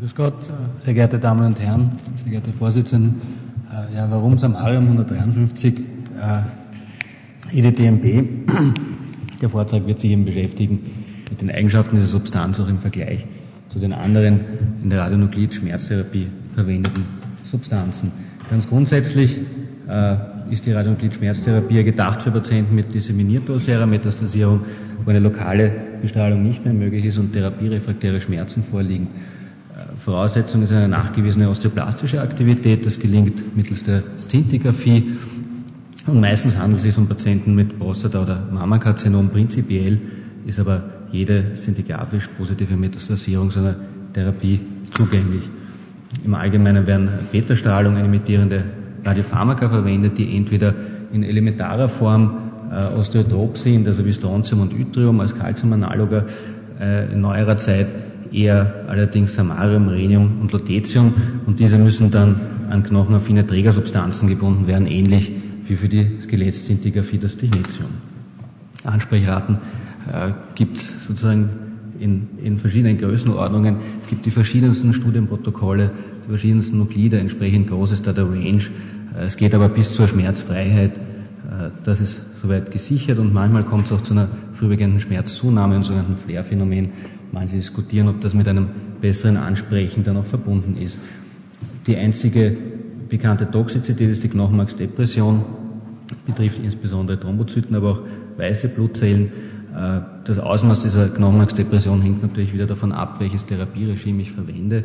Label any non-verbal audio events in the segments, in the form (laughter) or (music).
Grüß Gott, sehr geehrte Damen und Herren, sehr geehrte Vorsitzende. Äh, ja, warum Samarium 153 äh, EDTMP? (clears throat) Der Vortrag wird sich eben beschäftigen mit den Eigenschaften dieser Substanz auch im Vergleich zu den anderen in der Radionuklid-Schmerztherapie verwendeten Substanzen. Ganz grundsätzlich äh, ist die Radionuklid-Schmerztherapie gedacht für Patienten mit disseminierdosärer Metastasierung, wo eine lokale Bestrahlung nicht mehr möglich ist und therapierefraktäre Schmerzen vorliegen. Voraussetzung ist eine nachgewiesene osteoplastische Aktivität. Das gelingt mittels der Szintigraphie. Und meistens handelt es sich um Patienten mit Prostata- oder Mammakarzinom. Prinzipiell ist aber jede szintigraphisch positive Metastasierung so einer Therapie zugänglich. Im Allgemeinen werden Beta-Strahlung imitierende Radiopharmaka verwendet, die entweder in elementarer Form äh, osteotrop sind, also wie Strontium und Yttrium als Calciumanaloger äh, in neuerer Zeit eher allerdings Samarium, Rhenium und Lutetium und diese müssen dann an knochenaffine Trägersubstanzen gebunden werden, ähnlich wie für die Skelettszintigraphie das Technetium. Ansprechraten äh, gibt es sozusagen in, in verschiedenen Größenordnungen, gibt die verschiedensten Studienprotokolle, die verschiedensten Nuklide, entsprechend groß ist da der Range. Äh, es geht aber bis zur Schmerzfreiheit. Äh, das ist soweit gesichert und manchmal kommt es auch zu einer vorübergehenden Schmerzzunahme, einem sogenannten Flair-Phänomen. Manche diskutieren, ob das mit einem besseren Ansprechen dann auch verbunden ist. Die einzige bekannte Toxizität ist die Knochenmarksdepression, betrifft insbesondere Thrombozyten, aber auch weiße Blutzellen. Äh, das Ausmaß dieser Knochenmarksdepression hängt natürlich wieder davon ab, welches Therapieregime ich verwende,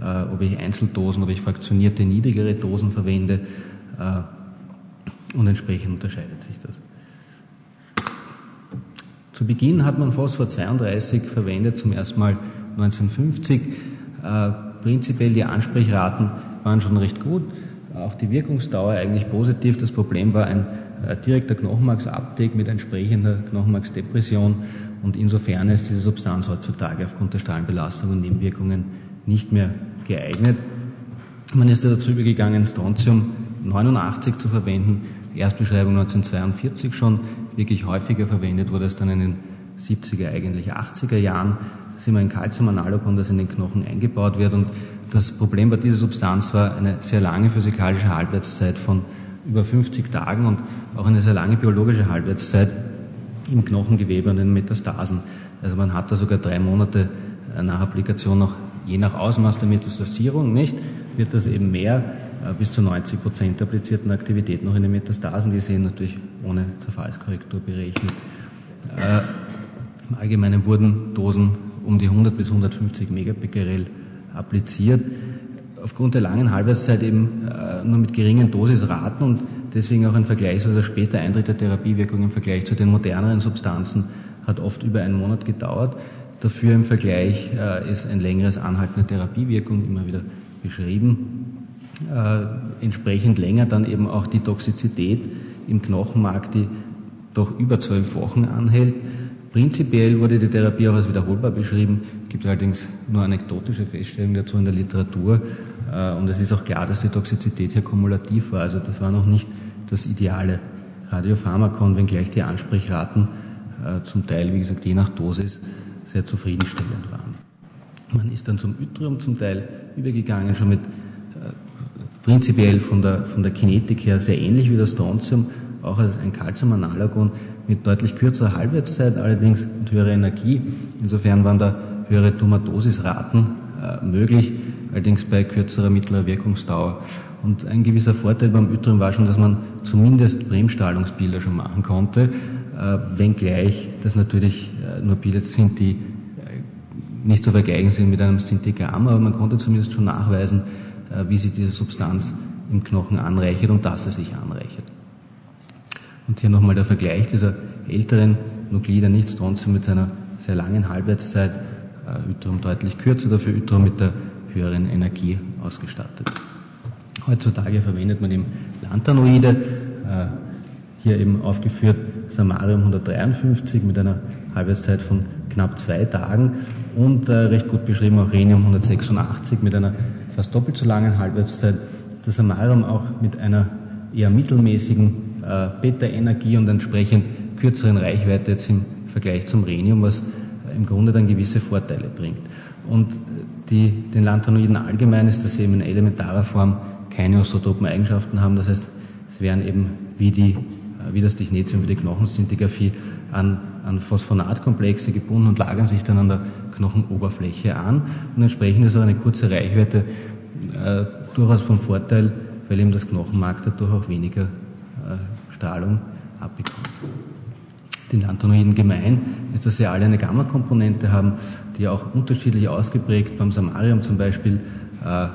äh, ob ich Einzeldosen, ob ich fraktionierte niedrigere Dosen verwende äh, und entsprechend unterscheidet sich das. Zu Beginn hat man Phosphor 32 verwendet, zum ersten Mal 1950. Prinzipiell die Ansprechraten waren schon recht gut, auch die Wirkungsdauer eigentlich positiv. Das Problem war ein äh, direkter Knochenmarksabdeck mit entsprechender Knochenmarksdepression und insofern ist diese Substanz heutzutage aufgrund der Strahlenbelastung und Nebenwirkungen nicht mehr geeignet. Man ist dazu übergegangen, Strontium 89 zu verwenden, Erstbeschreibung 1942 schon, wirklich häufiger verwendet wurde es dann in den 70er, eigentlich 80er Jahren. Da sind wir ein Calcium-Analogon, das in den Knochen eingebaut wird und das Problem bei dieser Substanz war eine sehr lange physikalische Halbwertszeit von über 50 Tagen und auch eine sehr lange biologische Halbwertszeit im Knochengewebe und in Metastasen. Also man hat da sogar drei Monate äh, nach Applikation noch, je nach Ausmaß der Metastasierung, nicht, wird das eben mehr, bis zu 90 Prozent der applizierten Aktivität noch in den Metastasen gesehen, natürlich ohne Zerfallskorrektur berechnet. Äh, Im Allgemeinen wurden Dosen um die 100 bis 150 Megabecquerel appliziert aufgrund der langen Halbwertszeit eben äh, nur mit geringen Dosisraten und deswegen auch ein vergleichsweise später Eintritt der Therapiewirkung im Vergleich zu den moderneren Substanzen hat oft über einen Monat gedauert. Dafür im Vergleich äh, ist ein längeres Anhalten der Therapiewirkung immer wieder beschrieben. Äh, entsprechend länger dann eben auch die Toxizität im Knochenmark, die doch über zwölf Wochen anhält. Prinzipiell wurde die Therapie auch als wiederholbar beschrieben, gibt allerdings nur anekdotische Feststellungen dazu in der Literatur. Äh, und es ist auch klar, dass die Toxizität hier kumulativ war. Also das war noch nicht das ideale Radiopharmakon, wenngleich die Ansprechraten äh, zum Teil, wie gesagt, je nach Dosis sehr zufriedenstellend waren. Man ist dann zum Yttrium zum Teil übergegangen, schon mit äh, prinzipiell von der, von der Kinetik her sehr ähnlich wie das Strontium, auch als ein Calcium-Analogon mit deutlich kürzerer Halbwertszeit, allerdings mit höherer Energie. Insofern waren da höhere Tumatosisraten äh, möglich allerdings bei kürzerer mittlerer Wirkungsdauer. Und ein gewisser Vorteil beim Yttrium war schon, dass man zumindest Bremsstrahlungsbilder schon machen konnte, äh, wenngleich das natürlich äh, nur Bilder sind, die äh, nicht zu vergleichen sind mit einem Szintigramm, aber man konnte zumindest schon nachweisen, wie sich diese Substanz im Knochen anreichert und dass es sich anreichert. Und hier nochmal der Vergleich dieser älteren Nuklide, nicht Strontium mit seiner sehr langen Halbwertszeit, äh, deutlich kürzer, dafür Yttrium mit der höheren Energie ausgestattet. Heutzutage verwendet man eben Lanthanoide, äh, hier eben aufgeführt Samarium 153 mit einer Halbwertszeit von knapp zwei Tagen und äh, recht gut beschrieben auch Rhenium 186 mit einer fast doppelt so langen Halbwertszeit. Das Samarium auch mit einer eher mittelmäßigen äh, Beta-Energie und entsprechend kürzeren Reichweite jetzt im Vergleich zum Rhenium, was im Grunde dann gewisse Vorteile bringt. Und die, den Lanthanoiden allgemein ist, dass sie eben in elementarer Form keine osotopen Eigenschaften haben. Das heißt, es wären eben wie, die, wie das Dichnetium, wie die Knochenszintigraphie an, an Phosphonatkomplexe gebunden und lagern sich dann an der Knochenoberfläche an. Und entsprechend ist auch eine kurze Reichweite äh, durchaus von Vorteil, weil eben das Knochenmark dadurch auch weniger äh, Strahlung abbekommt. Den Lanthanoiden gemein ist, dass sie alle eine Gamma-Komponente haben, die auch unterschiedlich ausgeprägt beim Samarium zum Beispiel äh,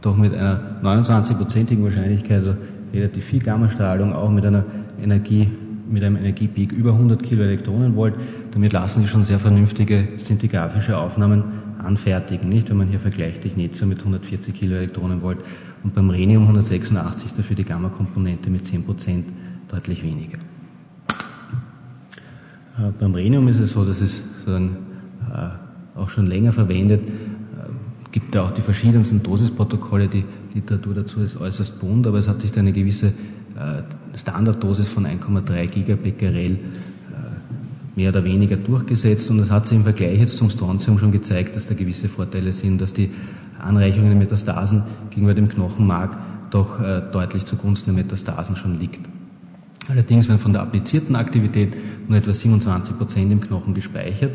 doch mit einer 29-prozentigen Wahrscheinlichkeit, also relativ viel Gammastrahlung, auch mit einer Energie, mit einem Energiepeak über 100 Kiloelektronenvolt. Damit lassen sich schon sehr vernünftige szintigraphische Aufnahmen anfertigen, nicht? Wenn man hier vergleicht Technetium mit 140 Kiloelektronenvolt und beim Rhenium 186 dafür die Gamma-Komponente mit 10 Prozent deutlich weniger. Äh, beim Rhenium ist es so, dass es sozusagen äh, auch schon länger verwendet. Äh, gibt da auch die verschiedensten Dosisprotokolle, die Literatur dazu ist äußerst bunt, aber es hat sich da eine gewisse Standarddosis von 1,3 Gigabecquerel mehr oder weniger durchgesetzt und es hat sich im Vergleich jetzt zum Strontium schon gezeigt, dass da gewisse Vorteile sind, dass die Anreichung in den Metastasen gegenüber dem Knochenmark doch deutlich zugunsten der Metastasen schon liegt. Allerdings werden von der applizierten Aktivität nur etwa 27 Prozent im Knochen gespeichert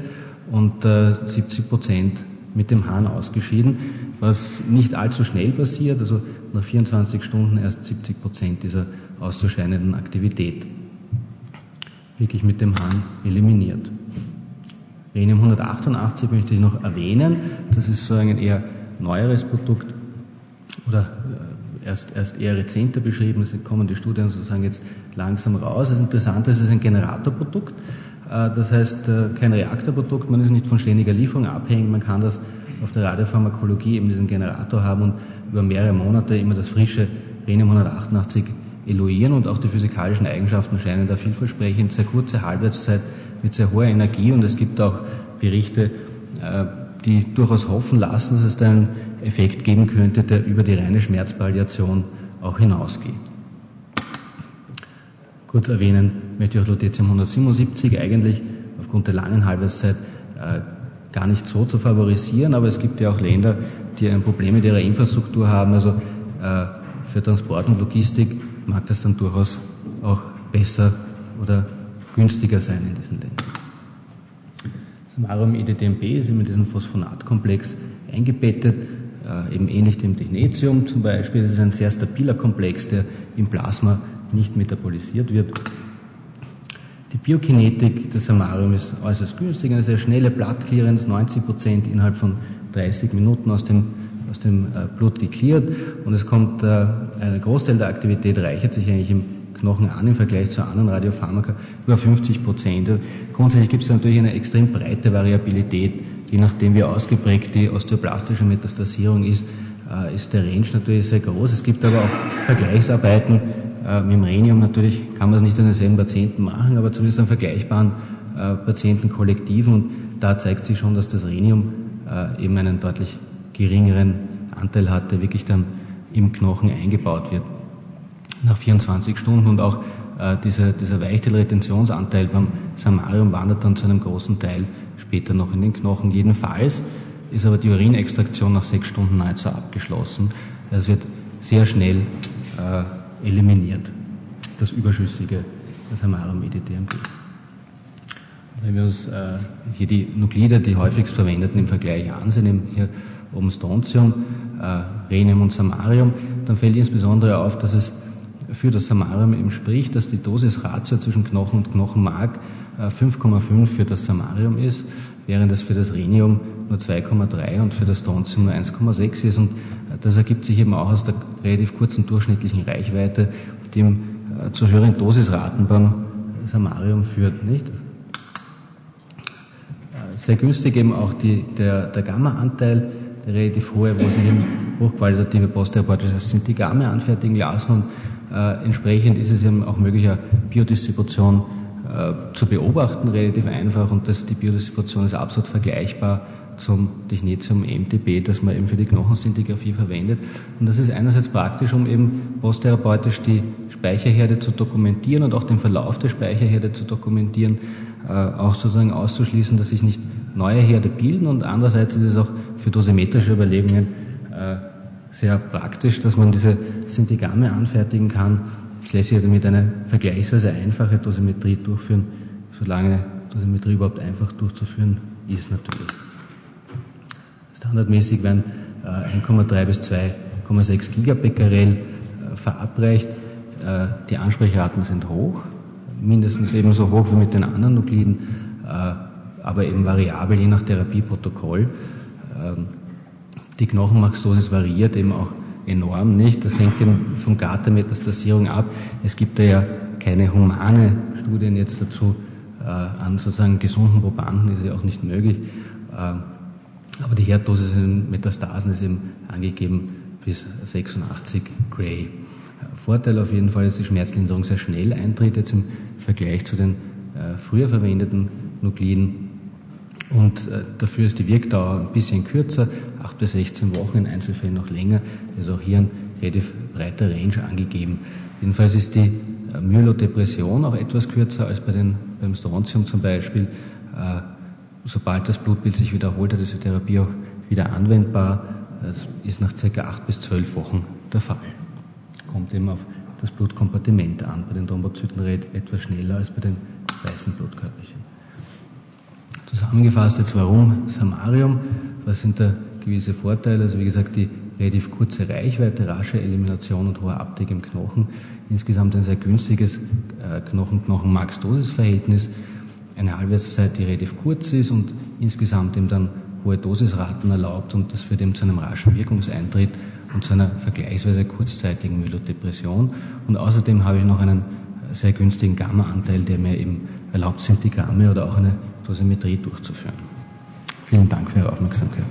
und äh, 70 Prozent mit dem Hahn ausgeschieden, was nicht allzu schnell passiert, also nach 24 Stunden erst 70 Prozent dieser auszuscheinenden Aktivität wirklich mit dem Hahn eliminiert. Rhenium 188 möchte ich noch erwähnen, das ist so ein eher neueres Produkt oder äh, erst, erst eher rezenter beschrieben, es kommen die Studien sozusagen jetzt langsam raus. Das Interessante ist, es ist ein Generatorprodukt. Äh, das heißt, äh, kein Reaktorprodukt, man ist nicht von ständiger Lieferung abhängig, man kann das auf der Radiopharmakologie eben diesen Generator haben und über mehrere Monate immer das frische Rhenium 188 eluieren und auch die physikalischen Eigenschaften scheinen da vielversprechend. Sehr kurze Halbwertszeit mit sehr hoher Energie und es gibt auch Berichte, äh, die durchaus hoffen lassen, dass es da einen Effekt geben könnte, der über die reine Schmerzpalliation auch hinausgeht. Kurz erwähnen möchte ich auch Lutetium 177 eigentlich aufgrund der langen Halbwertszeit äh, gar nicht so zu favorisieren, aber es gibt ja auch Länder, die ein Problem mit ihrer Infrastruktur haben. Also äh, für Transport und Logistik mag das dann durchaus auch besser oder günstiger sein in diesen Ländern. Samarium EDTMB ist in diesen Phosphonatkomplex eingebettet, äh, eben ähnlich dem Technetium zum Beispiel. Es ist ein sehr stabiler Komplex, der im Plasma nicht metabolisiert wird. Die Biokinetik des Samarium ist äußerst günstig, eine sehr schnelle Blattclearance, 90 Prozent innerhalb von 30 Minuten aus dem, aus dem äh, Blut geklärt und es kommt, äh, ein Großteil der Aktivität reichert sich eigentlich im Knochen an im Vergleich zu anderen Radiopharmaka über 50 Prozent. Grundsätzlich gibt es natürlich eine extrem breite Variabilität, je nachdem wie ausgeprägt die osteoplastische Metastasierung ist, äh, ist der Range natürlich sehr groß. Es gibt aber auch Vergleichsarbeiten, mit dem Rhenium natürlich kann man es nicht an denselben Patienten machen, aber zumindest an vergleichbaren Patientenkollektiven. Und da zeigt sich schon, dass das Rhenium eben einen deutlich geringeren Anteil hat, der wirklich dann im Knochen eingebaut wird. Nach 24 Stunden und auch äh, dieser, dieser Weichteilretentionsanteil beim Samarium wandert dann zu einem großen Teil später noch in den Knochen. Jedenfalls ist aber die Urinextraktion nach sechs Stunden nahezu abgeschlossen. Es wird sehr schnell äh, eliminiert, das überschüssige Samarum EDTMP. Wenn wir uns äh, hier die Nuklide, die häufigst verwendeten im Vergleich ansehen, hier oben Strontium, äh, Rhenium und Samarium, dann fällt insbesondere auf, dass es für das Samarium eben spricht, dass die Dosisratio zwischen Knochen und Knochenmark äh, 5,5 für das Samarium ist, während es für das Rhenium nur 2,3 und für das Strontium nur 1,6 ist. Und das ergibt sich eben auch aus der relativ kurzen durchschnittlichen Reichweite, die äh, zu höheren Dosisraten beim Samarium führt. Nicht? Äh, sehr günstig eben auch die, der, der Gamma-Anteil, relativ hohe, wo sich eben hochqualitative posttherapeutische Szintigramme anfertigen lassen und äh, entsprechend ist es eben auch möglich, eine Biodistribution äh, zu beobachten, relativ einfach und das, die Biodistribution ist absolut vergleichbar zum Technetium MTB, das man eben für die Knochenszintigraphie verwendet. Und das ist einerseits praktisch, um eben posttherapeutisch die Speicherherde zu dokumentieren und auch den Verlauf der Speicherherde zu dokumentieren, äh, auch sozusagen auszuschließen, dass sich nicht neue Herde bilden und andererseits ist es auch für dosimetrische Überlegungen äh, sehr praktisch, dass man diese Synthigame anfertigen kann. Es lässt sich also mit einer vergleichsweise einfachen Dosimetrie durchführen, solange Dosimetrie überhaupt einfach durchzuführen ist natürlich. Standardmäßig werden 1,3 bis 2,6 Gigabecquerel verabreicht. Die Ansprechraten sind hoch, mindestens ebenso hoch wie mit den anderen Nukliden, aber eben variabel je nach Therapieprotokoll. Ähm, die Knochenmarksdosis variiert eben auch enorm nicht. Das hängt eben von Gata-Metastasierung ab. Es gibt da ja keine humane Studien jetzt dazu. Äh, an sozusagen gesunden Probanden ist ja auch nicht möglich. Äh, aber die Herddosis in Metastasen ist eben angegeben bis 86 Gray. Vorteil auf jeden Fall ist, dass die Schmerzlinderung sehr schnell eintritt, jetzt im Vergleich zu den äh, früher verwendeten Nukliden. Und äh, dafür ist die Wirkdauer ein bisschen kürzer, 8 bis 16 Wochen, in Einzelfällen noch länger. Also auch hier ein relativ breiter Range angegeben. Jedenfalls ist die äh, Myelodepression auch etwas kürzer als bei den, beim Strontium zum Beispiel. Äh, sobald das Blutbild sich wiederholt hat, ist die Therapie auch wieder anwendbar. Das ist nach ca. 8 bis 12 Wochen der Fall. Kommt eben auf das Blutkompartiment an. Bei den Thrombozyten etwas schneller als bei den weißen Blutkörperchen. Zusammengefasst jetzt, warum Samarium? Was sind da gewisse Vorteile? Also wie gesagt, die relativ kurze Reichweite, rasche Elimination und hohe Abdeck im Knochen. Insgesamt ein sehr günstiges äh, Knochen-Knochen-Max-Dosis-Verhältnis. Eine Halbwertszeit, die relativ kurz ist und insgesamt eben dann hohe Dosisraten erlaubt und das führt eben zu einem raschen Wirkungseintritt und zu einer vergleichsweise kurzzeitigen Myelodepression. Und außerdem habe ich noch einen sehr günstigen Gamma-Anteil, der mir eben erlaubt, Syntigramme oder auch eine Dosimetrie durchzuführen. Vielen Dank für Ihre Aufmerksamkeit.